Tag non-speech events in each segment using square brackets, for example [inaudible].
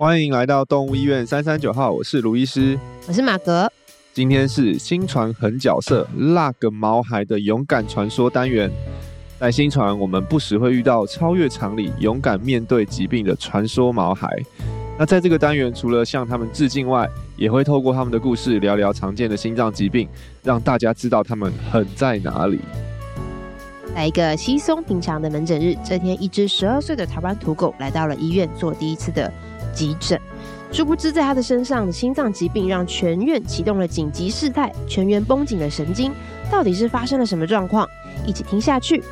欢迎来到动物医院三三九号，我是卢医师，我是马格。今天是新传狠角色那个毛孩的勇敢传说单元。在新传，我们不时会遇到超越常理、勇敢面对疾病的传说毛孩。那在这个单元，除了向他们致敬外，也会透过他们的故事聊聊常见的心脏疾病，让大家知道他们狠在哪里。在一个稀松平常的门诊日，这天，一只十二岁的台湾土狗来到了医院做第一次的急诊，殊不知在他的身上心脏疾病让全院启动了紧急事态，全员绷紧了神经，到底是发生了什么状况？一起听下去。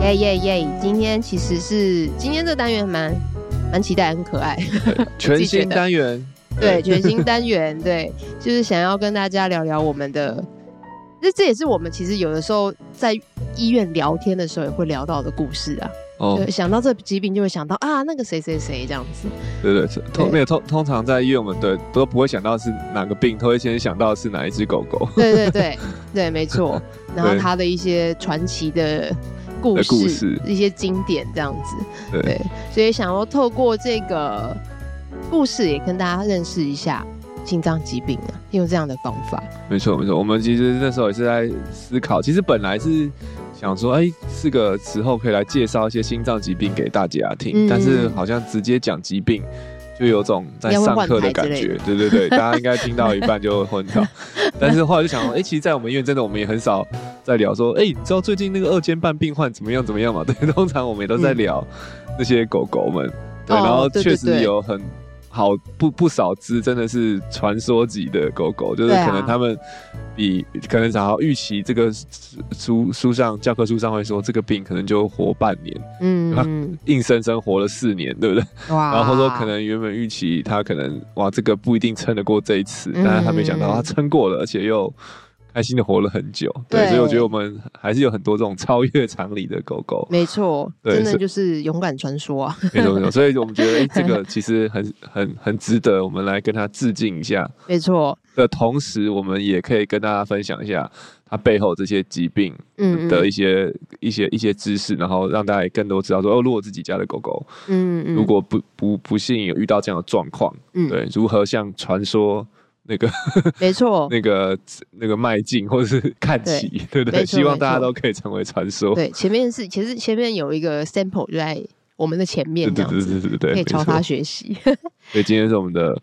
耶耶耶！今天其实是今天这个单元蛮蛮期待，很可爱，[laughs] 全新单元。[laughs] 对，全新单元，[laughs] 对，就是想要跟大家聊聊我们的，这这也是我们其实有的时候在医院聊天的时候也会聊到的故事啊。哦，对，想到这疾病就会想到啊，那个谁谁谁这样子。对对，通没有通通常在医院我们对都不会想到是哪个病，都会先想到是哪一只狗狗。对对对对，没错。[laughs] 然后它的一些传奇的故事，故事一些经典这样子。对，对，所以想要透过这个。故事也跟大家认识一下心脏疾病啊，用这样的方法。没错没错，我们其实那时候也是在思考，其实本来是想说，哎、欸，是个时候可以来介绍一些心脏疾病给大家听，嗯、但是好像直接讲疾病，就有种在上课的感觉。对对对，大家应该听到一半就会昏倒。[laughs] 但是后来就想说，哎、欸，其实，在我们医院真的，我们也很少在聊说，哎、欸，你知道最近那个二尖瓣病患怎么样怎么样嘛？对，通常我们也都在聊那些狗狗们。对，然后确实有很。好不不少只真的是传说级的狗狗，就是可能他们比可能想要预期这个书书上教科书上会说这个病可能就活半年，嗯，硬生生活了四年，对不对？哇！然后说可能原本预期他可能哇这个不一定撑得过这一次，但是他没想到他撑过了，而且又。开心的活了很久，对，对，所以我觉得我们还是有很多这种超越常理的狗狗，没错，真的就是勇敢传说啊，没错没错，[laughs] 所以我们觉得，哎、欸，这个其实很很很值得我们来跟他致敬一下，没错。的同时，我们也可以跟大家分享一下它背后这些疾病的一些嗯嗯一些一些知识，然后让大家也更多知道说，哦，如果自己家的狗狗，嗯嗯，如果不不不幸有遇到这样的状况，嗯，对，如何像传说。那个 [laughs] 没错，[laughs] 那个那个迈进或者是看齐，对不对？希望大家都可以成为传说。对，前面是其实前面有一个 sample 就在我们的前面，对对对对对，可以朝他学习。[laughs] 所以今天是我们的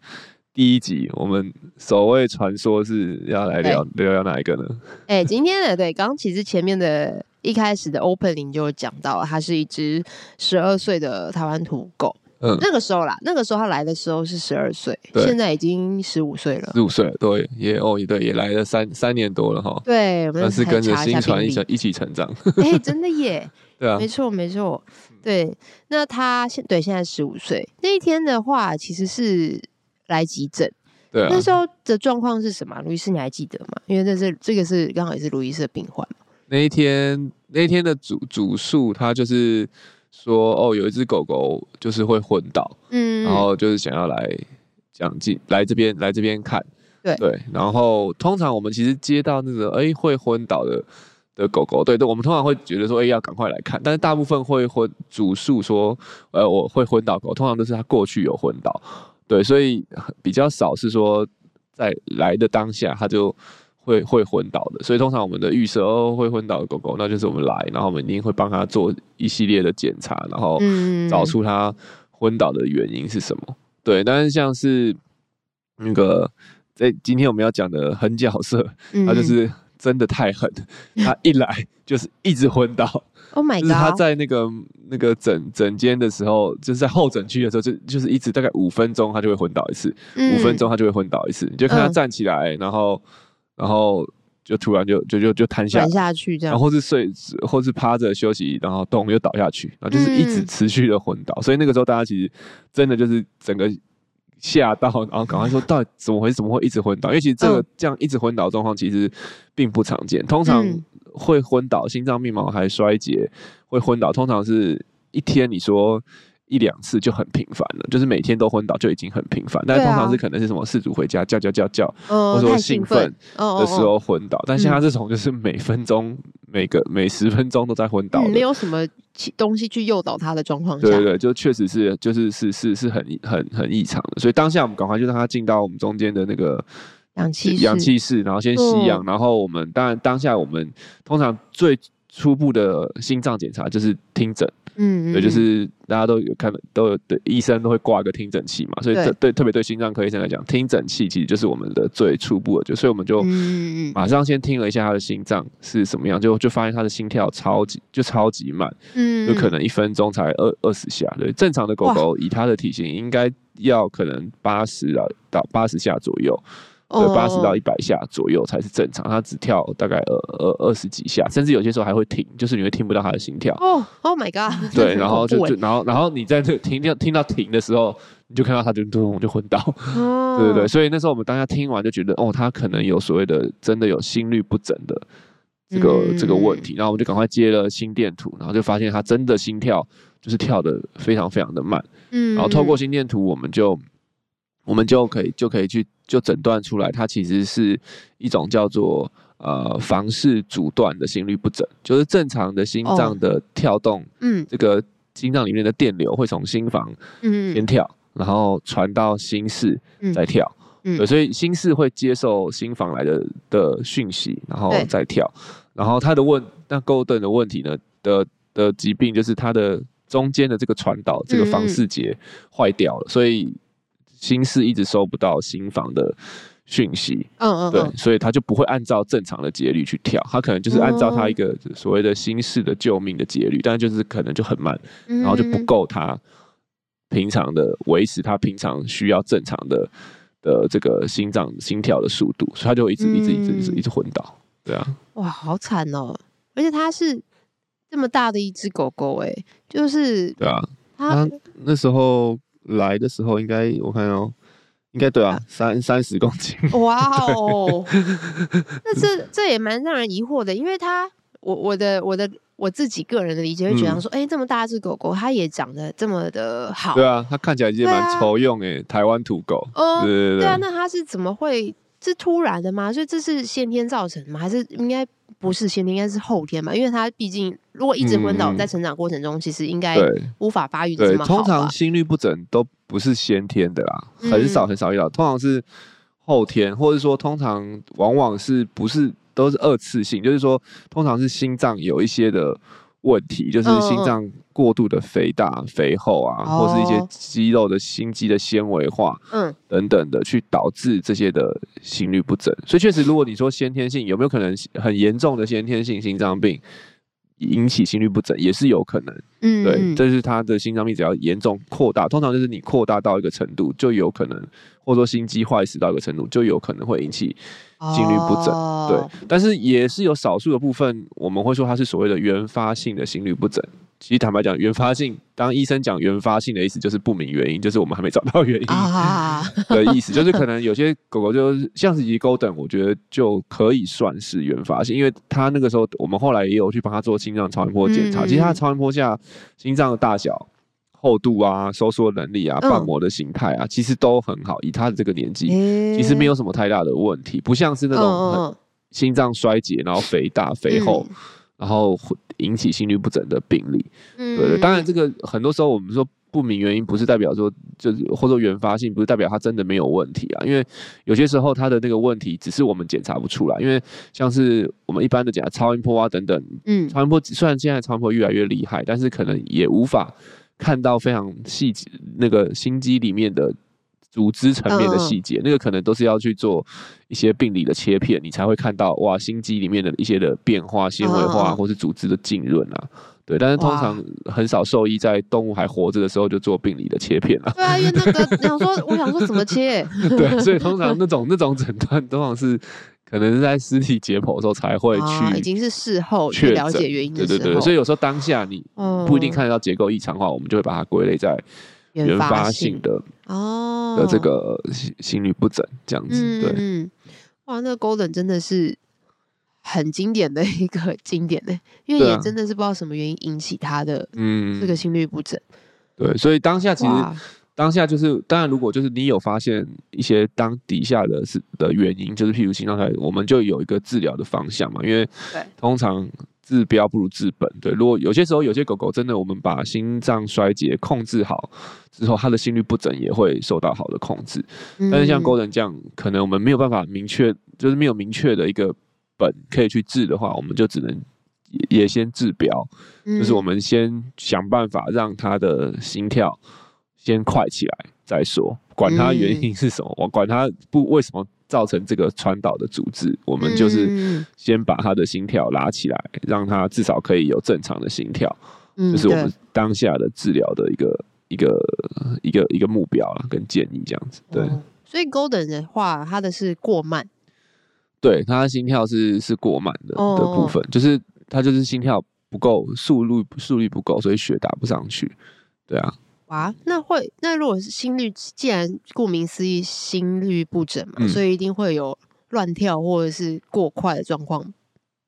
第一集，我们首位传说是要来聊聊聊哪一个呢？哎，今天的对，刚刚其实前面的一开始的 opening 就讲到，它是一只十二岁的台湾土狗。嗯，那个时候啦，那个时候他来的时候是十二岁，现在已经十五岁了。十五岁了，对，也哦，也对，也来了三三年多了哈。对，我们是跟着新传一起一起成长。哎、欸，真的耶。[laughs] 对啊，没错没错。对，那他现对现在十五岁那一天的话，其实是来急诊。对啊。那时候的状况是什么？卢医师你还记得吗？因为这是这个是刚好也是卢医师的病患。那一天那一天的主主诉，他就是。说哦，有一只狗狗就是会昏倒，嗯，然后就是想要来讲进来这边来这边看，对。对，然后通常我们其实接到那个哎会昏倒的的狗狗，对对，我们通常会觉得说哎要赶快来看，但是大部分会昏主诉说呃我会昏倒狗，通常都是他过去有昏倒，对，所以比较少是说在来的当下他就。会会昏倒的，所以通常我们的预设哦会昏倒的狗狗，那就是我们来，然后我们一定会帮他做一系列的检查，然后找出他昏倒的原因是什么。对，但是像是那个在今天我们要讲的狠角色，他就是真的太狠，他一来 [laughs] 就是一直昏倒。[laughs] Oh my god！就是他在那个那个诊诊间的时候，就是在候诊区的时候，就就是一直大概五分钟他就会昏倒一次，五分钟他就会昏倒一次，你就看他站起来，然后。然后就突然就就就就瘫下下去，这样，然后是睡，或是趴着休息，然后咚又倒下去，然后就是一直持续的昏倒。嗯、所以那个时候大家其实真的就是整个吓到，然后赶快说到底怎么回事？怎么会一直昏倒？因为其实这个这样一直昏倒的状况其实并不常见。通常会昏倒，心脏病毛孩衰竭会昏倒，通常是一天你说。一两次就很频繁了，就是每天都昏倒就已经很频繁，但是通常是可能是什么事主回家叫叫叫叫，嗯、或者说兴奋。的时候昏倒，但像他这种就是每分钟、嗯、每个每十分钟都在昏倒，没有什么东西去诱导他的状况下，对对对，就确实是就是是是是很很很异常的，所以当下我们赶快就让他进到我们中间的那个氧气氧气室，然后先吸氧，嗯、然后我们当然当下我们通常最初步的心脏检查就是听诊。嗯，对，就是大家都有看，都有对医生都会挂个听诊器嘛，所以对，对特别对心脏科医生来讲，听诊器其实就是我们的最初步的，就所以我们就马上先听了一下他的心脏是什么样，就就发现他的心跳超级就超级慢，嗯，就可能一分钟才二二十下，对，正常的狗狗以它的体型应该要可能八十啊到八十下左右。对，八十到一百下左右才是正常，他只跳大概二二二十几下，甚至有些时候还会停，就是你会听不到他的心跳。哦，Oh my god！[laughs] 对，[laughs] 然后就就然后然后你在这听听听到停的时候，你就看到它就咚就昏倒。哦，对对对，所以那时候我们当下听完就觉得，哦，他可能有所谓的真的有心律不整的这个、嗯、这个问题，然后我们就赶快接了心电图，然后就发现他真的心跳就是跳的非常非常的慢。嗯，然后透过心电图，我们就。我们就可以就可以去就诊断出来，它其实是一种叫做呃房室阻断的心律不整，就是正常的心脏的跳动，嗯，这个心脏里面的电流会从心房嗯先跳，然后传到心室再跳，嗯，所以心室会接受心房来的的讯息，然后再跳，然后它的问那 Golden 的问题呢的的疾病就是它的中间的这个传导这个房室节坏掉了，所以。心室一直收不到心房的讯息，嗯嗯，对，所以他就不会按照正常的节律去跳，他可能就是按照他一个所谓的心室的救命的节律，但是就是可能就很慢，然后就不够他平常的维持他平常需要正常的的这个心脏心跳的速度，所以他就一直一直一直一直一直昏倒，对啊，哇，好惨哦，而且他是这么大的一只狗狗，哎，就是对啊，他那时候。来的时候应该我看哦，应该对啊，三三十公斤。哇哦，[laughs] 那这这也蛮让人疑惑的，因为他我我的我的我自己个人的理解会觉得说，哎、嗯欸，这么大只狗狗，它也长得这么的好。对啊，它看起来其实蛮愁用诶，台湾土狗。哦，对对对，对啊，那它是怎么会？是突然的吗？所以这是先天造成的吗？还是应该不是先天，应该是后天嘛？因为他毕竟如果一直昏倒，在成长过程中，嗯、其实应该无法发育这么好。通常心律不整都不是先天的啦，很少很少遇到，嗯、通常是后天，或者说通常往往是不是都是二次性，就是说通常是心脏有一些的。问题就是心脏过度的肥大、肥厚啊，哦、或是一些肌肉的心肌的纤维化，嗯，等等的，去导致这些的心律不整。所以确实，如果你说先天性有没有可能很严重的先天性心脏病引起心律不整，也是有可能。嗯，对，这是他的心脏病只要严重扩大，通常就是你扩大到一个程度，就有可能，或者说心肌坏死到一个程度，就有可能会引起。心律不整，对，但是也是有少数的部分，我们会说它是所谓的原发性的心律不整。其实坦白讲，原发性，当医生讲原发性的意思，就是不明原因，就是我们还没找到原因的意思，就是可能有些狗狗就是像是一 Golden，我觉得就可以算是原发性，因为它那个时候我们后来也有去帮他做心脏超音波检查，其实它超音波下心脏的大小。厚度啊，收缩能力啊，瓣膜的形态啊，嗯、其实都很好。以他的这个年纪，欸、其实没有什么太大的问题，不像是那种心脏衰竭，然后肥大肥厚，嗯、然后引起心律不整的病例。嗯、对，当然这个很多时候我们说不明原因，不是代表说就是或者说原发性，不是代表他真的没有问题啊。因为有些时候他的那个问题只是我们检查不出来，因为像是我们一般的检查超音波啊等等，嗯，超音波虽然现在超音波越来越厉害，但是可能也无法。看到非常细节，那个心肌里面的组织层面的细节，那个可能都是要去做一些病理的切片，你才会看到哇，心肌里面的一些的变化、纤维化或是组织的浸润啊。对，但是通常很少兽医在动物还活着的时候就做病理的切片了。对啊，因为那个 [laughs] 想说，我想说怎么切？[laughs] 对，所以通常那种那种诊断通常是。可能是在尸体解剖的时候才会去、啊，已经是事后去了解原因。对对对，所以有时候当下你不一定看得到结构异常的话，嗯、我们就会把它归类在原发性的哦的这个心心律不整这样子。对，嗯，哇，那个 Golden 真的是很经典的一个 [laughs] 经典的，因为也真的是不知道什么原因引起他的嗯这个心律不整。对，所以当下其实。当下就是，当然，如果就是你有发现一些当底下的是的原因，就是譬如心脏衰，我们就有一个治疗的方向嘛。因为通常治标不如治本。对，如果有些时候有些狗狗真的，我们把心脏衰竭控制好之后，它的心律不整也会受到好的控制。但是像 Golden 这样，可能我们没有办法明确，就是没有明确的一个本可以去治的话，我们就只能也先治标，就是我们先想办法让它的心跳先快起来再说，管它原因是什么，我管它不为什么。造成这个传导的阻滞，我们就是先把他的心跳拉起来，嗯、让他至少可以有正常的心跳，这、就、是我们当下的治疗的一个一个一个一个目标啦，跟建议这样子。对，哦、所以 Golden 的话，他的是过慢，对，他的心跳是是过慢的的部分，哦、就是他就是心跳不够，速率速率不够，所以血打不上去。对啊。啊，那会那如果是心率，既然顾名思义心率不整嘛，嗯、所以一定会有乱跳或者是过快的状况，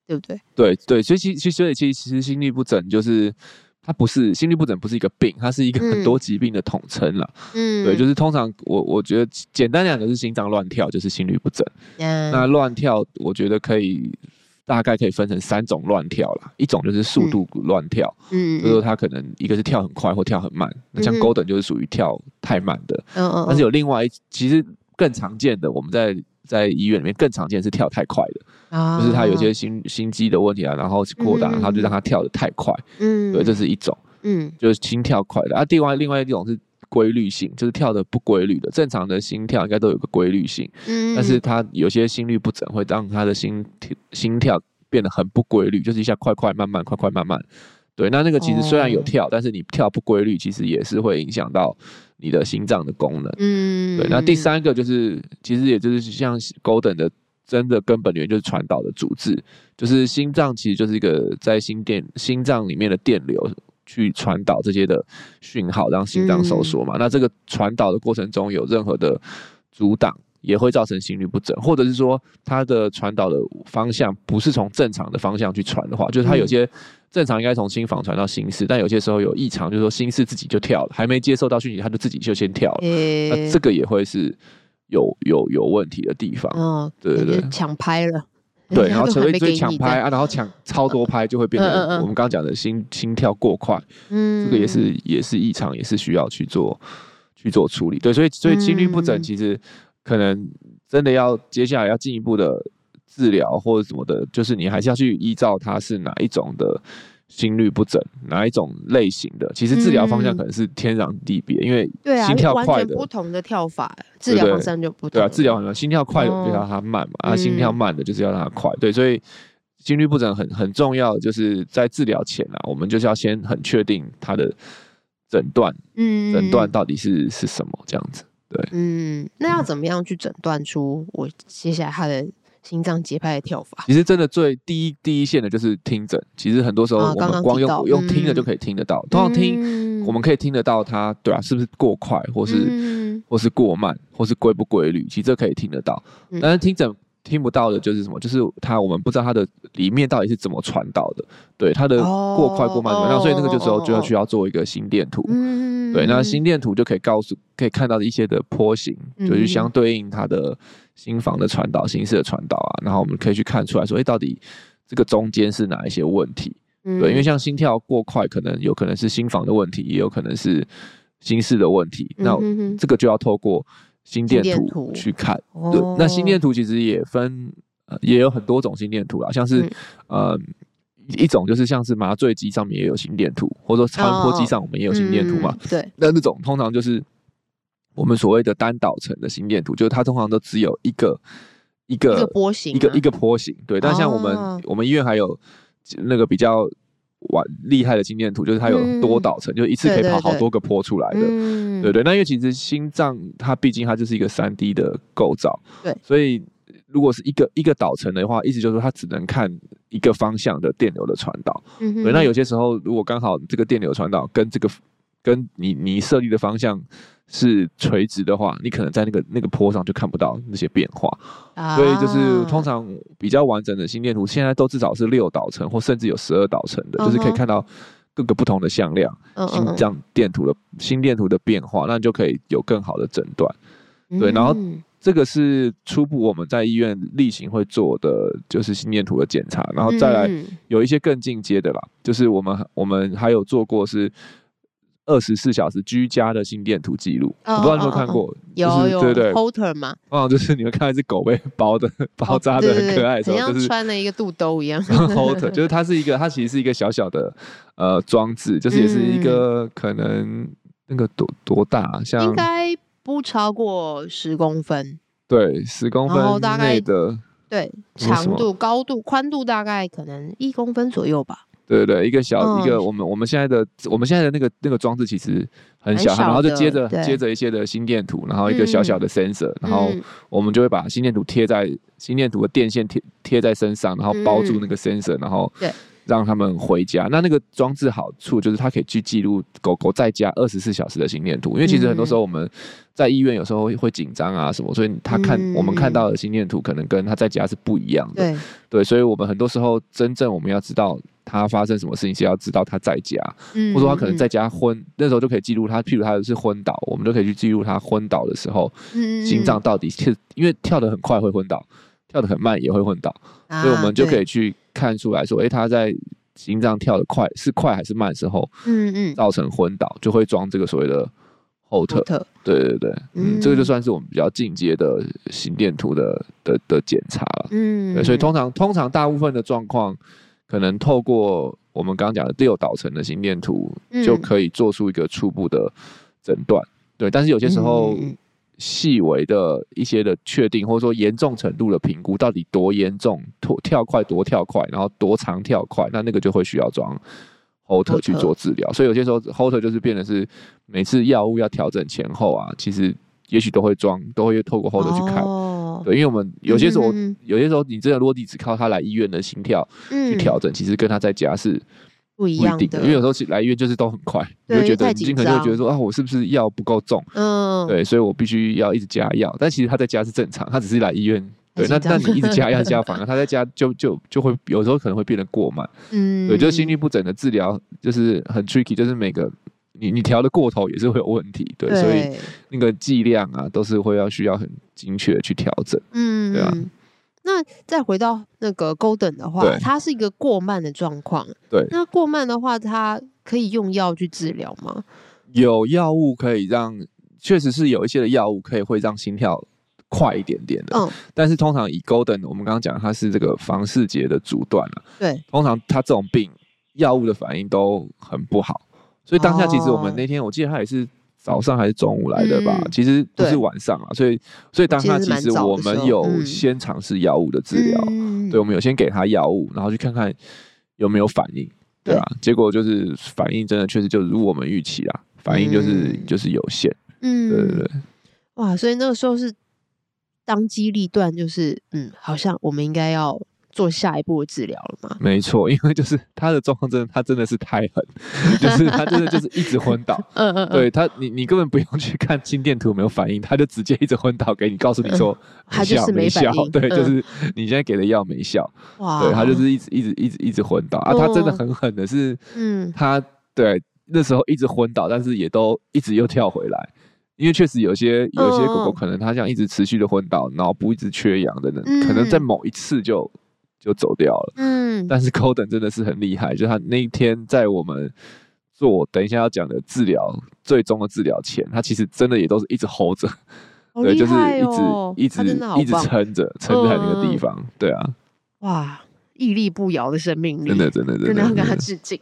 对不对？对对，所以其其所以其实心率不整就是它不是心率不整，不是一个病，它是一个很多疾病的统称了。嗯，对，就是通常我我觉得简单讲就是心脏乱跳，就是心率不整。嗯，那乱跳我觉得可以。大概可以分成三种乱跳啦，一种就是速度乱跳，嗯，就是说它可能一个是跳很快或跳很慢，那、嗯、像 Golden 就是属于跳太慢的，嗯嗯，但是有另外一其实更常见的，我们在在医院里面更常见是跳太快的，啊，就是他有些心心肌的问题啊，然后扩大，然后就让他跳的太快，嗯，对，这是一种，嗯，就是心跳快的，啊，另外另外一种是。规律性就是跳的不规律的，正常的心跳应该都有个规律性，嗯，但是他有些心率不整，会让他的心心跳变得很不规律，就是一下快快慢慢，快快慢慢，对，那那个其实虽然有跳，哦、但是你跳不规律，其实也是会影响到你的心脏的功能，嗯，对。那第三个就是，其实也就是像 Golden 的真的根本原因就是传导的阻滞，就是心脏其实就是一个在心电心脏里面的电流。去传导这些的讯号，让心脏收缩嘛。嗯、那这个传导的过程中有任何的阻挡，也会造成心律不整，或者是说它的传导的方向不是从正常的方向去传的话，就是它有些正常应该从心房传到心室，但有些时候有异常，就是说心室自己就跳了，还没接受到讯息，它就自己就先跳了。欸、那这个也会是有有有问题的地方。哦，对对对，抢拍了。对，然后成为追抢拍啊，然后抢 [laughs] 超多拍，就会变得我们刚刚讲的心心跳过快，嗯，这个也是也是异常，也是需要去做去做处理。对，所以所以心律不整，其实可能真的要接下来要进一步的治疗或者什么的，就是你还是要去依照它是哪一种的。心律不整哪一种类型的？其实治疗方向可能是天壤地别，因为心跳快的不同的跳法，治疗方向就不同。对啊，治疗方向心跳快的就要它慢嘛，啊，心跳慢的就是要让它快。对，所以心律不整很很重要，就是在治疗前啊，我们就是要先很确定它的诊断，嗯，诊断到底是是什么这样子。对，嗯，那要怎么样去诊断出我接下来他的？心脏节拍的跳法，其实真的最第一第一线的就是听诊。其实很多时候我们光用用听的就可以听得到。嗯、通常听我们可以听得到它，对啊，是不是过快，或是、嗯、或是过慢，或是规不规律？其实这可以听得到。但是听诊听不到的就是什么？就是它我们不知道它的里面到底是怎么传导的。对，它的过快过慢怎么样？哦、所以那个就时候就要需要做一个心电图。嗯、对，那心电图就可以告诉可以看到的一些的波形，就是相对应它的。心房的传导、心室的传导啊，然后我们可以去看出来说，哎，到底这个中间是哪一些问题？嗯、对，因为像心跳过快，可能有可能是心房的问题，也有可能是心室的问题。嗯、哼哼那这个就要透过心电图去看。对，那心电图其实也分，呃、也有很多种心电图啦，像是、嗯、呃一种就是像是麻醉机上面也有心电图，或者说超音波机上我们也有心电图嘛。哦嗯、对，那那种通常就是。我们所谓的单导层的心电图，就是它通常都只有一个一个，一个波形，一个一个波形。对，但像我们、哦、我们医院还有那个比较完厉害的心电图，就是它有多导层，嗯、就一次可以跑好多个坡出来的。对对，对，嗯、对对，那因为其实心脏它毕竟它就是一个三 D 的构造，对，所以如果是一个一个导层的话，意思就是说它只能看一个方向的电流的传导。嗯那有些时候如果刚好这个电流传导跟这个跟你你设立的方向。是垂直的话，你可能在那个那个坡上就看不到那些变化，啊、所以就是通常比较完整的心电图，现在都至少是六导程或甚至有十二导程的，uh. 就是可以看到各个不同的向量，uh. 心脏电图的心电图的变化，那你就可以有更好的诊断。对，然后这个是初步我们在医院例行会做的，就是心电图的检查，然后再来有一些更进阶的啦，就是我们我们还有做过是二十四小时居家的心电图记录，我不知道你有没有看过？有有对对，Holter 嘛，哦，就是你们看到一只狗被包的 [laughs] 包扎的很可爱的时候，就是穿了一个肚兜一样。[laughs] Holter 就是它是一个，它其实是一个小小的呃装置，就是也是一个可能那个多多大，像应该。不超过十公分，对，十公分内的，对，长度、高度、宽度大概可能一公分左右吧。对对，一个小、嗯、一个，我们我们现在的我们现在的那个那个装置其实很小，小然后就接着接着一些的心电图，然后一个小小的 sensor，、嗯、然后我们就会把心电图贴在心电图的电线贴贴在身上，然后包住那个 sensor，、嗯、然后对。让他们回家。那那个装置好处就是它可以去记录狗狗在家二十四小时的心电图。因为其实很多时候我们在医院有时候会紧张啊什么，所以他看我们看到的心电图可能跟他在家是不一样的。对对，所以我们很多时候真正我们要知道他发生什么事情，是要知道他在家，或者说他可能在家昏，那时候就可以记录他。譬如他是昏倒，我们就可以去记录他昏倒的时候，心脏到底是因为跳得很快会昏倒，跳得很慢也会昏倒，所以我们就可以去。看出来说，哎、欸，他在心脏跳得快是快还是慢的时候，嗯嗯，造成昏倒，就会装这个所谓的 Holter，对对对，嗯，这个就算是我们比较进阶的心电图的的的检查了，嗯，对，所以通常通常大部分的状况，可能透过我们刚刚讲的六导层的心电图，就可以做出一个初步的诊断，对，但是有些时候。嗯细微的一些的确定，或者说严重程度的评估，到底多严重，多跳快多跳快，然后多长跳快，那那个就会需要装 Holter 去做治疗。所以有些时候 Holter 就是变得是每次药物要调整前后啊，其实也许都会装，都会透过 Holter 去看。哦、对，因为我们有些时候，嗯、有些时候你真的落地只靠他来医院的心跳去调整，嗯、其实跟他在家是。不一样的，因为有时候来医院就是都很快，你就觉得你可能就会觉得说啊，我是不是药不够重？嗯，对，所以我必须要一直加药。但其实他在家是正常，他只是来医院。对，那那你一直加药 [laughs] 加反而他在家就就就会有时候可能会变得过慢。嗯，对，就是心律不整的治疗就是很 tricky，就是每个你你调的过头也是会有问题。对，所以那个剂量啊都是会要需要很精确的去调整。嗯，对啊。那再回到那个 Golden 的话，它是一个过慢的状况。对，那过慢的话，它可以用药去治疗吗？有药物可以让，确实是有一些的药物可以会让心跳快一点点的。嗯，但是通常以 Golden，我们刚刚讲它是这个房室节的阻断了。对，通常它这种病药物的反应都很不好，所以当下其实我们那天我记得他也是。早上还是中午来的吧？嗯、其实不是晚上啊，所以所以当下其实我们有先尝试药物的治疗，嗯、对，我们有先给他药物，然后去看看有没有反应，对。啊，对结果就是反应真的确实就如我们预期啊，反应就是、嗯、就是有限，嗯，对对对，哇，所以那个时候是当机立断，就是嗯，好像我们应该要。做下一步的治疗了吗？没错，因为就是他的状况真的，他真的是太狠，就是他真的就是一直昏倒。嗯嗯，对他，你你根本不用去看心电图有没有反应，他就直接一直昏倒给你，告诉你说他就是没效。对，就是你现在给的药没效。哇，对他就是一直一直一直一直昏倒啊！他真的很狠的是，嗯，他对那时候一直昏倒，但是也都一直又跳回来，因为确实有些有些狗狗可能它这样一直持续的昏倒，脑部一直缺氧等等，可能在某一次就。就走掉了，嗯，但是 Golden 真的是很厉害，就他那一天在我们做等一下要讲的治疗最终的治疗前，他其实真的也都是一直 hold 着，哦、对，就是一直一直一直撑着撑在那个地方，嗯、对啊，哇，屹立不摇的生命力，真的真的真的，真的要跟他致敬，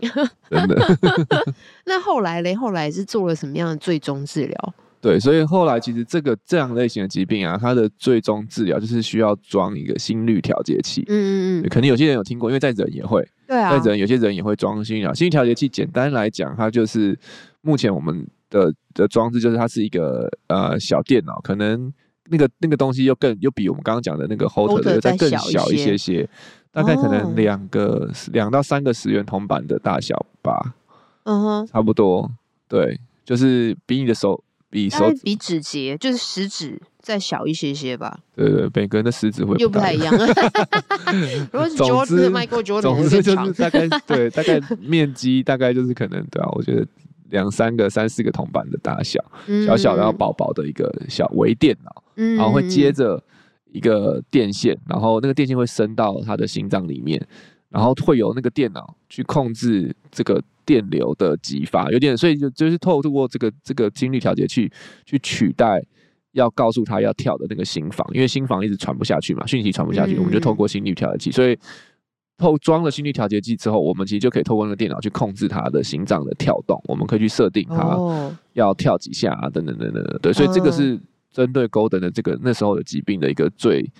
真的。[laughs] 那后来嘞，后来是做了什么样的最终治疗？对，所以后来其实这个这样类型的疾病啊，它的最终治疗就是需要装一个心率调节器。嗯嗯嗯，可能有些人有听过，因为在人也会，对啊，在人有些人也会装心率调。心率调节器简单来讲，它就是目前我们的的装置，就是它是一个呃小电脑，可能那个那个东西又更又比我们刚刚讲的那个 Holter 的再更小一些些，大概可能两个两、哦、到三个十元铜板的大小吧。嗯哼，差不多，对，就是比你的手。比手比指节就是食指再小一些些吧。对对，每个人的食指会又不太一样。[laughs] 如果是 Jordan 的 Michael Jordan，总之就是大概 [laughs] 对大概面积大概就是可能对啊，我觉得两三个、三四个铜板的大小，小小的要薄薄的一个小微电脑，嗯，然后会接着一个电线，然后那个电线会伸到他的心脏里面，然后会有那个电脑去控制这个电流的激发，有点，所以就就是透过这个这个心率调节器去取代要告诉他要跳的那个心房，因为心房一直传不下去嘛，讯息传不下去，我们就透过心率调节器，所以。透装了心率调节器之后，我们其实就可以透过那个电脑去控制他的心脏的跳动。我们可以去设定他要跳几下啊，等等等等。对，所以这个是针对 Golden 的这个那时候的疾病的一个最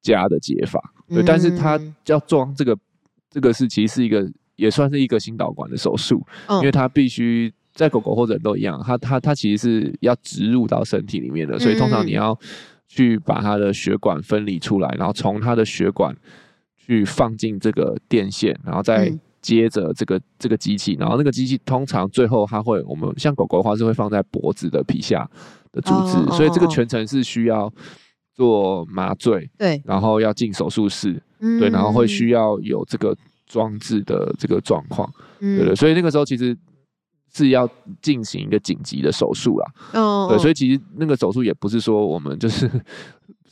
佳的解法。对，但是他要装这个，这个是其实是一个也算是一个心导管的手术，因为它必须在狗狗或者人都一样，它它它其实是要植入到身体里面的，所以通常你要去把它的血管分离出来，然后从它的血管。去放进这个电线，然后再接着这个、嗯、这个机器，然后那个机器通常最后它会，我们像狗狗的话是会放在脖子的皮下的组织，哦、所以这个全程是需要做麻醉，对，然后要进手术室，嗯、对，然后会需要有这个装置的这个状况，嗯、对对，所以那个时候其实是要进行一个紧急的手术啦，哦，对，所以其实那个手术也不是说我们就是。[laughs]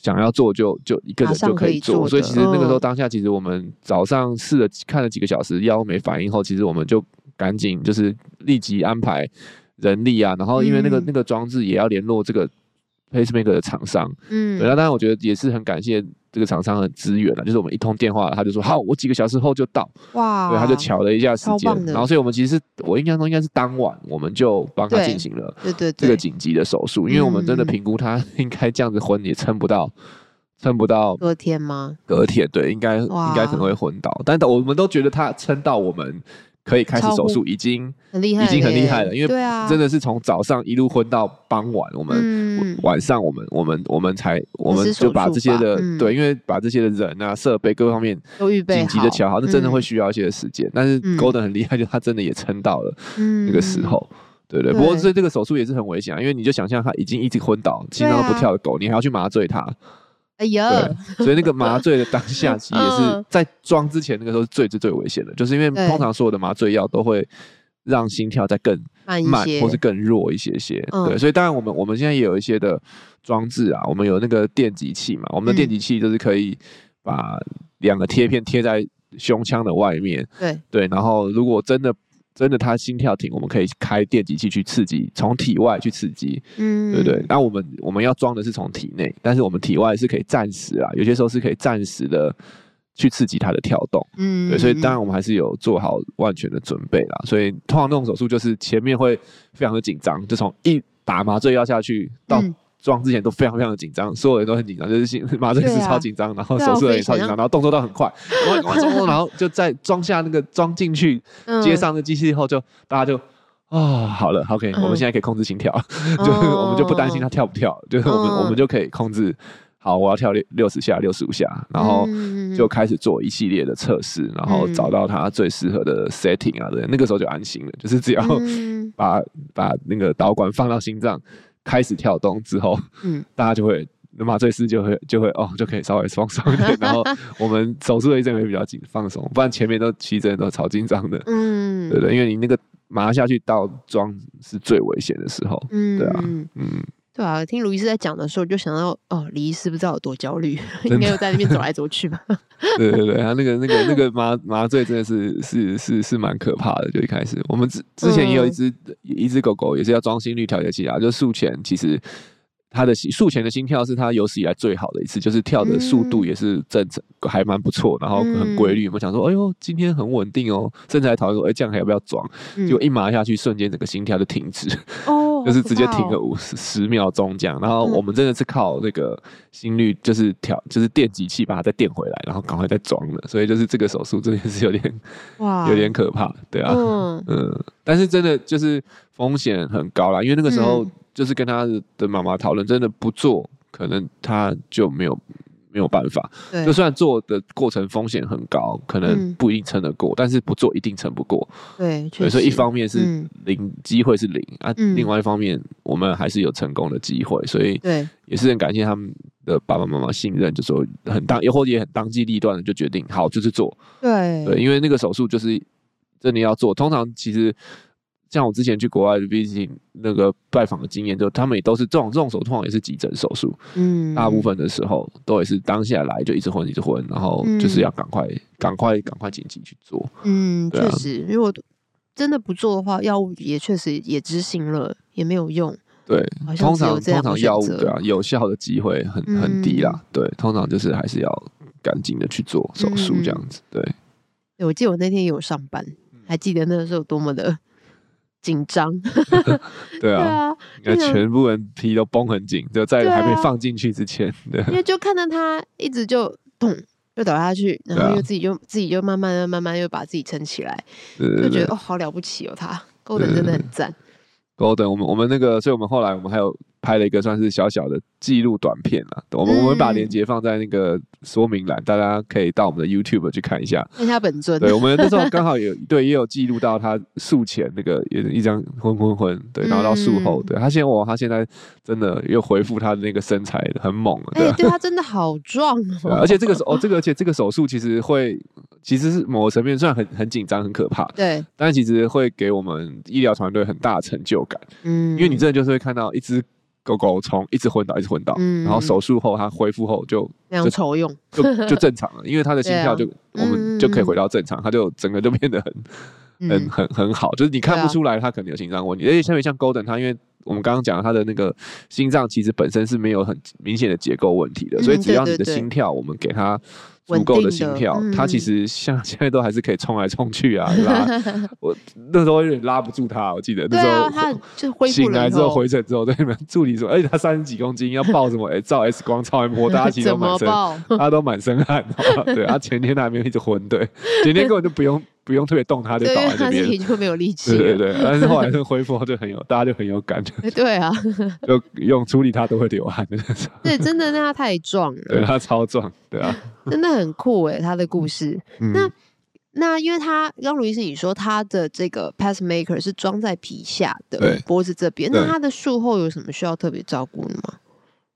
想要做就就一个人就可以做，以做所以其实那个时候当下，其实我们早上试了看了几个小时，腰没反应后，其实我们就赶紧就是立即安排人力啊，然后因为那个、嗯、那个装置也要联络这个 pacemaker 的厂商，嗯，然后当然我觉得也是很感谢。这个厂商的资源了，就是我们一通电话，他就说好，我几个小时后就到。哇，对，他就巧了一下时间，然后所以我们其实我印象中应该是当晚我们就帮他进行了对对这个紧急的手术，因为我们真的评估他应该这样子昏也撑不到，撑不到隔天吗？隔天对，应该应该可能会昏倒，但我们都觉得他撑到我们。可以开始手术，已经很厉害，已经很厉害了。因为真的是从早上一路昏到傍晚，我们晚上我们我们我们才我们就把这些的对，因为把这些的人啊设备各方面都预备紧急的调好，那真的会需要一些时间。但是 Golden 很厉害，就他真的也撑到了那个时候，对对。不过所以这个手术也是很危险啊，因为你就想象他已经一直昏倒，心脏都不跳的狗，你还要去麻醉他。哎呀，所以那个麻醉的当下，其实也是在装之前那个时候是最最最危险的，就是因为通常所有的麻醉药都会让心跳再更慢，或是更弱一些些。对，所以当然我们我们现在也有一些的装置啊，我们有那个电极器嘛，我们的电极器就是可以把两个贴片贴在胸腔的外面。对对，然后如果真的。真的，他心跳停，我们可以开电极器去刺激，从体外去刺激，嗯，对不对？那我们我们要装的是从体内，但是我们体外是可以暂时啊，有些时候是可以暂时的去刺激它的跳动，嗯，对，所以当然我们还是有做好万全的准备啦。所以通常那种手术就是前面会非常的紧张，就从一打麻醉药下去到。嗯装之前都非常非常的紧张，所有人都很紧张，就是麻醉师超紧张，然后手术人也超紧张，然后动作都很快，然后然后就在装下那个装进去，接上那机器后就大家就啊好了，OK，我们现在可以控制心跳，就是我们就不担心他跳不跳，就是我们我们就可以控制好，我要跳六六十下、六十五下，然后就开始做一系列的测试，然后找到他最适合的 setting 啊，对，那个时候就安心了，就是只要把把那个导管放到心脏。开始跳动之后，嗯，大家就会麻醉师就会就会哦，就可以稍微放松一点，[laughs] 然后我们手术的一阵也比较紧放松，不然前面都其实真的都超紧张的，嗯，对对，因为你那个麻下去到装是最危险的时候，嗯，对啊，嗯。对啊，听卢医师在讲的时候，就想到哦，李医师不知道有多焦虑，应该又在那边走来走去吧。[laughs] 对对对，他那个那个那个麻麻醉真的是是是是蛮可怕的。就一开始，我们之之前也有一只、嗯、一只狗狗，也是要装心率调节器啊，就术前其实。它的术前的心跳是它有史以来最好的一次，就是跳的速度也是正常，还蛮不错，然后很规律。我们想说，哎呦，今天很稳定哦，甚至还讨论说，哎，这样还要不要装？结果一麻下去，瞬间整个心跳就停止，[laughs] 哦，就是直接停个五十十秒钟这样。然后我们真的是靠那个心率，就是调，就是电极器把它再电回来，然后赶快再装的。所以就是这个手术真的是有点 [laughs] 哇，有点可怕，对啊，嗯，但是真的就是风险很高啦，因为那个时候。就是跟他的妈妈讨论，真的不做，可能他就没有没有办法。对就算做的过程风险很高，可能不一定撑得过，嗯、但是不做一定撑不过。对，所以一方面是零机、嗯、会是零啊，嗯、另外一方面我们还是有成功的机会，所以对，也是很感谢他们的爸爸妈妈信任，就说很当，也或者也很当机立断的就决定好就是做。对对，因为那个手术就是真的要做，通常其实。像我之前去国外 visiting 那个拜访的经验，就他们也都是这种这种手术，通常也是急诊手术。嗯，大部分的时候都也是当下来就一直昏一直昏，然后就是要赶快赶、嗯、快赶快紧急去做。嗯，确、啊、实，如果真的不做的话，药物也确实也执行了，也没有用。对，通常通常药物对啊，有效的机会很很低啦。嗯、对，通常就是还是要赶紧的去做手术这样子。对，对，我记得我那天有上班，还记得那个时候多么的。紧张，[laughs] 对啊，你看全部人皮都绷很紧，就在还没放进去之前，[laughs] 对，因为就看到他一直就咚就倒下去，然后又自己就自己就慢慢的慢慢又把自己撑起来，就觉得哦好了不起哦，他 Golden 真的很 [laughs] 赞，Golden 我们我们那个，所以我们后来我们还有。拍了一个算是小小的记录短片了，我们我们把链接放在那个说明栏，大家可以到我们的 YouTube 去看一下。看一下本尊。对，[laughs] 我们那时候刚好有对也有记录到他术前那个有一张昏昏昏，对，然后到术后，对他现在哇，他现在真的又恢复他的那个身材很猛了，对，对他真的好壮哦。[laughs] 而且这个手哦，这个而且这个手术其实会其实是某个层面虽然很很紧张很可怕，对，但其实会给我们医疗团队很大成就感，嗯，因为你真的就是会看到一只。狗狗从一直昏倒，一直昏倒，嗯、然后手术后它恢复后就非常愁用，就就正常了，因为它的心跳就、啊、我们就可以回到正常，它就整个就变得很、嗯、很很很好，就是你看不出来它可能有心脏问题，而且特别像 Golden，它因为我们刚刚讲的它的那个心脏其实本身是没有很明显的结构问题的，嗯、所以只要你的心跳，我们给它。足够的心跳，他、嗯、其实像现在都还是可以冲来冲去啊，拉 [laughs] 我那时候有点拉不住他，我记得那时候他就醒来之后回诊之后，对你们助理说，而且他三十几公斤，要抱什么？哎，照 X 光、超音波，大家其实都 [laughs] 满身，[laughs] 他都满身汗。对，他前天他还没有一直昏，对，前天根本就不用。不用特别动他，就倒在这边，就没有力气。对对对，但是后来就恢复后就很有，大家就很有感觉。对啊，就用处理他都会流汗的那种。对，真的，那它太壮了。对，他超壮，对啊，真的很酷诶，他的故事。嗯、那那因为他刚卢医师你说他的这个 pacemaker 是装在皮下的脖子这边，那他的术后有什么需要特别照顾的吗？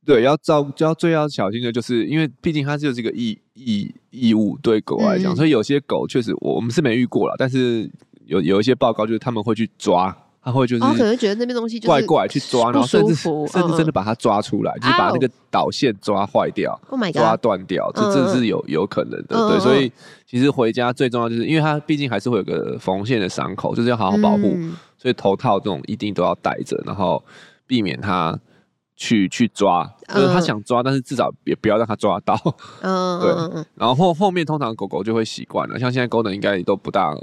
对，要照就要最要小心的就是，因为毕竟它就是一个异异异物，对狗来讲，嗯、所以有些狗确实我们是没遇过了，但是有有一些报告就是他们会去抓，他会就是可能觉得那边东西怪怪去抓，然后甚至甚至真的把它抓出来，嗯、就是把那个导线抓坏掉，oh、抓断掉，这这是有有可能的。嗯、对，所以其实回家最重要就是，因为它毕竟还是会有个缝线的伤口，就是要好好保护，嗯、所以头套这种一定都要戴着，然后避免它。去去抓，就是他想抓，嗯、但是至少也不要让他抓到。嗯，[laughs] 对。然后后后面通常狗狗就会习惯了，像现在 Golden 应该都不大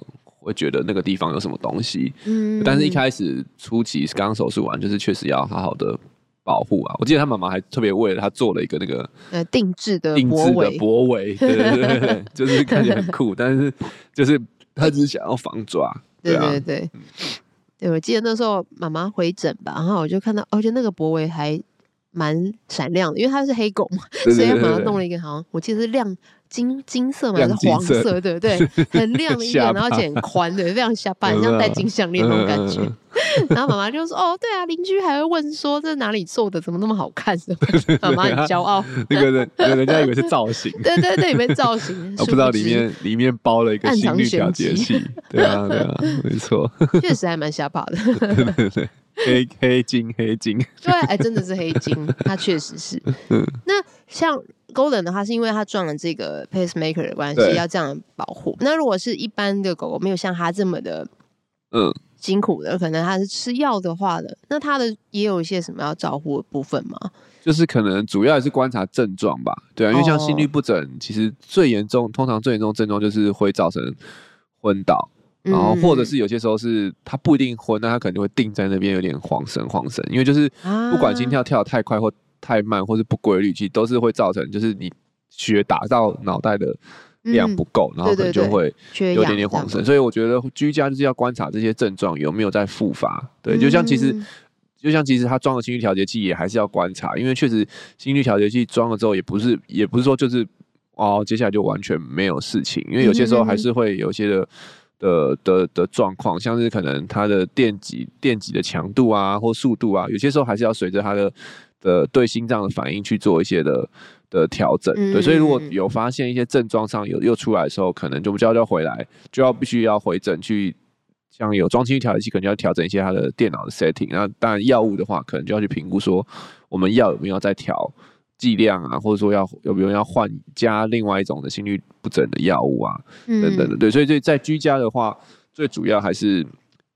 会觉得那个地方有什么东西。嗯。但是一开始初期刚刚手术完，就是确实要好好的保护啊。我记得他妈妈还特别为了他做了一个那个呃定制的定制的脖围，对对对对，就是看起来很酷，但是就是他只是想要防抓。对，啊、对对对。对，我记得那时候妈妈回诊吧，然后我就看到，而且那个脖围还蛮闪亮的，因为它是黑狗嘛，所以妈妈弄了一个好像我记得是亮金金色嘛，还是黄色，对不对？[laughs] 很亮的一个，然后而且很宽的，非常下巴，像戴金项链那种感觉。[laughs] 然后妈妈就说：“哦，对啊，邻居还会问说这哪里做的，怎么那么好看？[laughs] ”妈妈很骄傲。那个人，人家以为是造型。对对对，以为造型。我不知道里面里面包了一个心率调节器。对啊对啊，没错。确实还蛮下巴的。对对对，黑黑金黑金。对，哎，真的是黑金，它确实是。那像 Golden 的话，是因为它撞了这个 pacemaker 的关系，要这样保护。那如果是一般的狗狗，没有像它这么的，嗯。辛苦的，可能它是吃药的话的，那它的也有一些什么要照顾的部分吗？就是可能主要也是观察症状吧，对啊，因为像心律不整，其实最严重，通常最严重症状就是会造成昏倒，然后或者是有些时候是它不一定昏，那它可能会定在那边有点晃神晃神，因为就是不管心跳跳得太快或太慢，或是不规律，其实都是会造成就是你血打到脑袋的。量不够，然后可能就会有点点晃神，所以我觉得居家就是要观察这些症状有没有在复发。对，就像其实，就像其实他装了心率调节器也还是要观察，因为确实心率调节器装了之后也不是也不是说就是哦接下来就完全没有事情，因为有些时候还是会有些的的的的状况，像是可能它的电极电极的强度啊或速度啊，有些时候还是要随着它的的对心脏的反应去做一些的。的调整，对，所以如果有发现一些症状上有又出来的时候，可能就不叫叫回来，就要必须要回诊去像有装心率调节器，可能就要调整一些他的电脑的 setting。那当然药物的话，可能就要去评估说，我们药有没有再调剂量啊，或者说要有没有要换加另外一种的心律不整的药物啊，嗯、等等的。对，所以在居家的话，最主要还是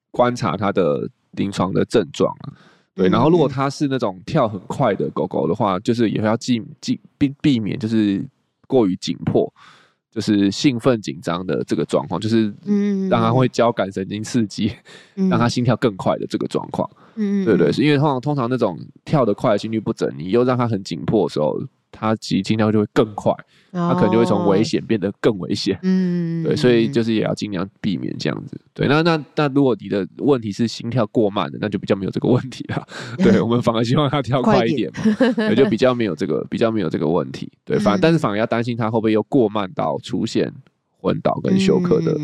观察他的临床的症状啊。对，然后如果它是那种跳很快的狗狗的话，就是也要尽尽避避免就是过于紧迫。就是兴奋紧张的这个状况，就是嗯，让它会交感神经刺激，嗯、让它心跳更快的这个状况，嗯，对对，是因为通常通常那种跳得快的心率不整，你又让它很紧迫的时候。他其实心跳就会更快，他可能就会从危险变得更危险。嗯，对，所以就是也要尽量避免这样子。对，那那那如果你的问题是心跳过慢的，那就比较没有这个问题了。对，[laughs] 我们反而希望他跳快一点嘛，也，就比较没有这个比较没有这个问题。对，反但是反而要担心他会不会又过慢到出现昏倒跟休克的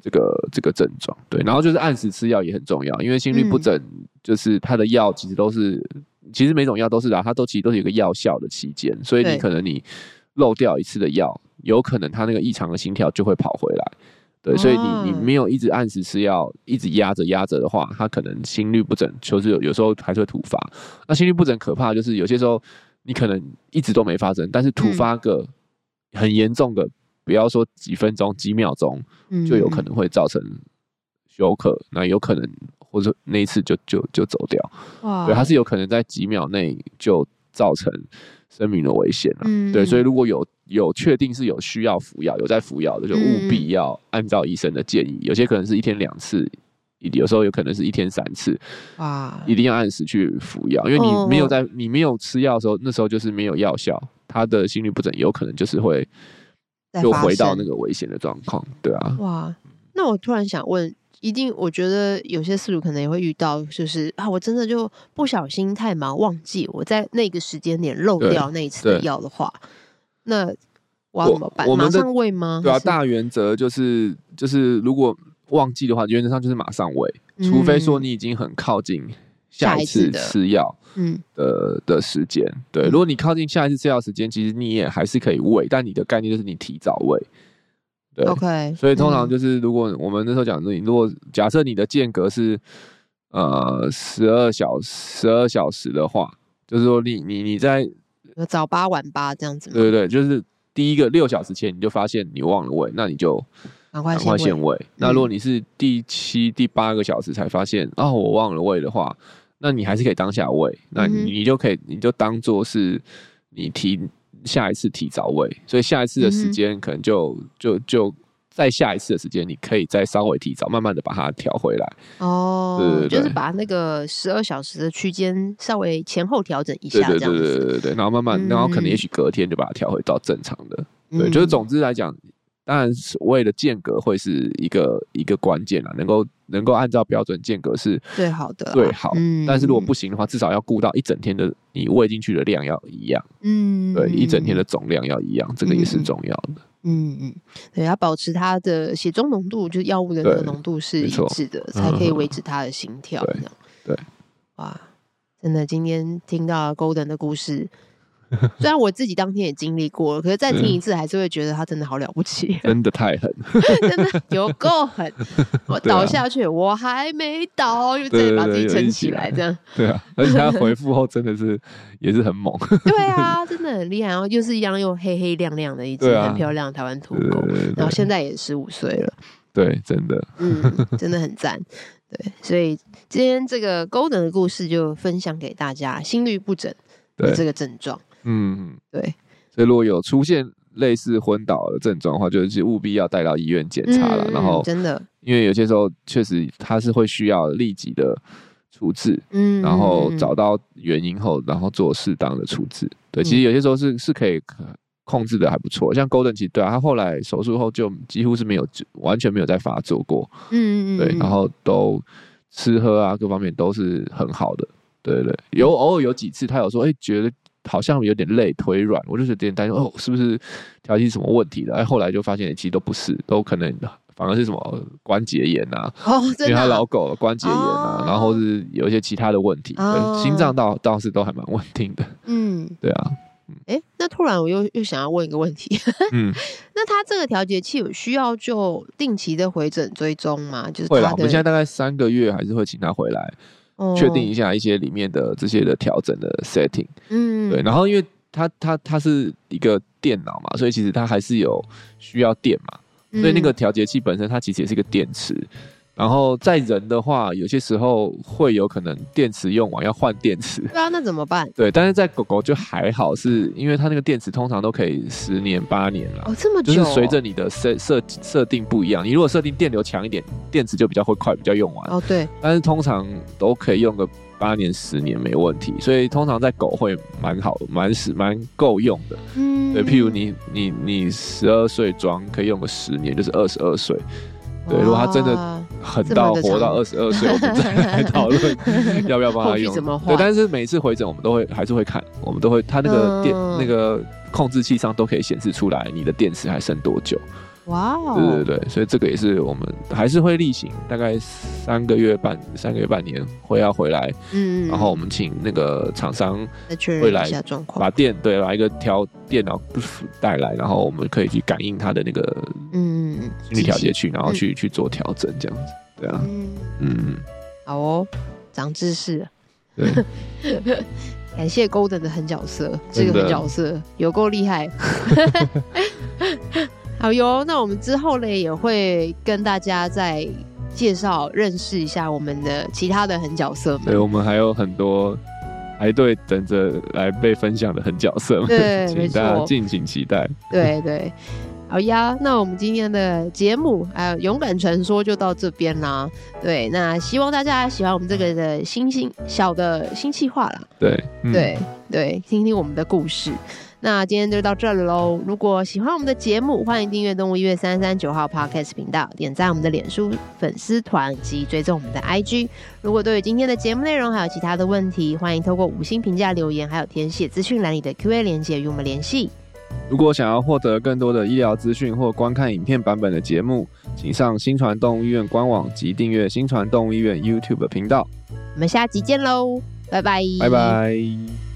这个这个症状。对，然后就是按时吃药也很重要，因为心律不整就是他的药其实都是。其实每种药都是啊，它都其实都是有个药效的期间，所以你可能你漏掉一次的药，有可能它那个异常的心跳就会跑回来。对，所以你你没有一直按时吃药，一直压着压着的话，它可能心律不整，就是有有时候还是会突发。那心律不整可怕就是有些时候你可能一直都没发生，但是突发个很严重的，不要说几分钟、几秒钟，就有可能会造成休克，那有可能。或者那一次就就就走掉，哇对，它是有可能在几秒内就造成生命的危险了。嗯、对，所以如果有有确定是有需要服药、有在服药的，就务必要按照医生的建议。嗯、有些可能是一天两次，有时候有可能是一天三次，哇，一定要按时去服药，因为你没有在你没有吃药的时候，那时候就是没有药效，他的心律不整有可能就是会又回到那个危险的状况，对啊。哇，那我突然想问。一定，我觉得有些饲主可能也会遇到，就是啊，我真的就不小心太忙，忘记我在那个时间点漏掉那一次的药的话，那我要怎么办？马上喂吗？对啊，大原则就是就是如果忘记的话，原则上就是马上喂，除非说你已经很靠近下一次吃药嗯的的时间。对，如果你靠近下一次吃药时间，其实你也还是可以喂，但你的概念就是你提早喂。对。OK，所以通常就是，如果我们那时候讲的，你如果假设你的间隔是呃十二小十二小时的话，就是说你你你在早八晚八这样子，对对对，就是第一个六小时前你就发现你忘了喂，那你就赶快先喂。那如果你是第七、第八个小时才发现啊、哦、我忘了喂的话，那你还是可以当下喂，那你你就可以你就当做是你提。下一次提早喂，所以下一次的时间可能就、嗯、就就在下一次的时间，你可以再稍微提早，慢慢的把它调回来。哦，对对对，就是把那个十二小时的区间稍微前后调整一下，这样子。对对对对对对，然后慢慢，嗯、然后可能也许隔天就把它调回到正常的。嗯、对，就是总之来讲。当然，所谓的间隔会是一个一个关键啦，能够能够按照标准间隔是最好的，最好。嗯，但是如果不行的话，至少要顾到一整天的你喂进去的量要一样。嗯，对，一整天的总量要一样，这个也是重要的。嗯嗯，对，要保持它的血中浓度，就是药物的那个浓度是一致的，才可以维持它的心跳。这样，对，哇，真的，今天听到 Golden 的故事。[laughs] 虽然我自己当天也经历过了，可是再听一次还是会觉得他真的好了不起，[laughs] 真的太狠，[laughs] 真的有够狠。我倒下去，我还没倒，就再把自己撑起来，这样。对啊，而且他回复后真的是也是很猛。对啊，真的很厉害，然后又是一样又黑黑亮亮的一只很漂亮的台湾土狗，然后现在也十五岁了。对，真的，嗯，真的很赞。对，所以今天这个 Golden 的故事就分享给大家，心律不整的这个症状。嗯，对，所以如果有出现类似昏倒的症状的话，就是务必要带到医院检查了。嗯、然后，真的，因为有些时候确实他是会需要立即的处置，嗯，然后找到原因后，然后做适当的处置。对，其实有些时候是是可以控制的还不错。像 Golden 其实对啊，他后来手术后就几乎是没有完全没有再发作过，嗯嗯，对，然后都吃喝啊各方面都是很好的，对对对，有偶尔有几次他有说，哎、欸，觉得。好像有点累，腿软，我就是有点担心哦，是不是调节什么问题的？哎，后来就发现其实都不是，都可能反而是什么关节炎啊，哦，因为他老狗关节炎啊，哦、然后是有一些其他的问题，哦、心脏倒倒是都还蛮稳定的，嗯，对啊，哎、欸，那突然我又又想要问一个问题，嗯，[laughs] 那他这个调节器有需要就定期的回诊追踪吗？就是会啦，我们现在大概三个月还是会请他回来，确、哦、定一下一些里面的这些的调整的 setting，嗯，对，然后因为它它它是一个电脑嘛，所以其实它还是有需要电嘛，所以那个调节器本身它其实也是一个电池。然后在人的话，有些时候会有可能电池用完要换电池。对啊，那怎么办？[laughs] 对，但是在狗狗就还好，是因为它那个电池通常都可以十年八年了。哦，这么久。就是随着你的设设设定不一样，你如果设定电流强一点，电池就比较会快，比较用完。哦，对。但是通常都可以用个八年十年没问题，所以通常在狗会蛮好，蛮是蛮够用的。嗯。对，譬如你你你十二岁装可以用个十年，就是二十二岁。对，如果它真的很到活到二十二岁，我们再来 [laughs] 讨论要不要帮他用。对，但是每次回诊我们都会还是会看，我们都会他那个电、嗯、那个控制器上都可以显示出来你的电池还剩多久。哇哦！对对对，所以这个也是我们还是会例行，大概三个月半三个月半年会要回来，嗯，然后我们请那个厂商会来把电对把一个调电脑带来，然后我们可以去感应它的那个嗯心理调节器，然后去、嗯、去做调整这样子，对啊，嗯，嗯好哦，长知识，对，[laughs] 感谢 Golden 的狠角色，这个狠角色有够厉害。[laughs] 好哟，那我们之后呢也会跟大家再介绍、认识一下我们的其他的狠角色们。对，我们还有很多排队等着来被分享的狠角色们，对，[laughs] 请大家敬请期待。对对，好呀，那我们今天的节目还有勇敢传说就到这边啦。对，那希望大家喜欢我们这个的新新小的新企划啦。对，嗯、对对，听听我们的故事。那今天就到这里喽。如果喜欢我们的节目，欢迎订阅动物医院三三九号 Podcast 频道，点赞我们的脸书粉丝团及追踪我们的 IG。如果对于今天的节目内容还有其他的问题，欢迎透过五星评价留言，还有填写资讯栏里的 Q&A 连接与我们联系。如果想要获得更多的医疗资讯或观看影片版本的节目，请上新传动物医院官网及订阅新传动物医院 YouTube 频道。我们下集见喽，拜拜，拜拜。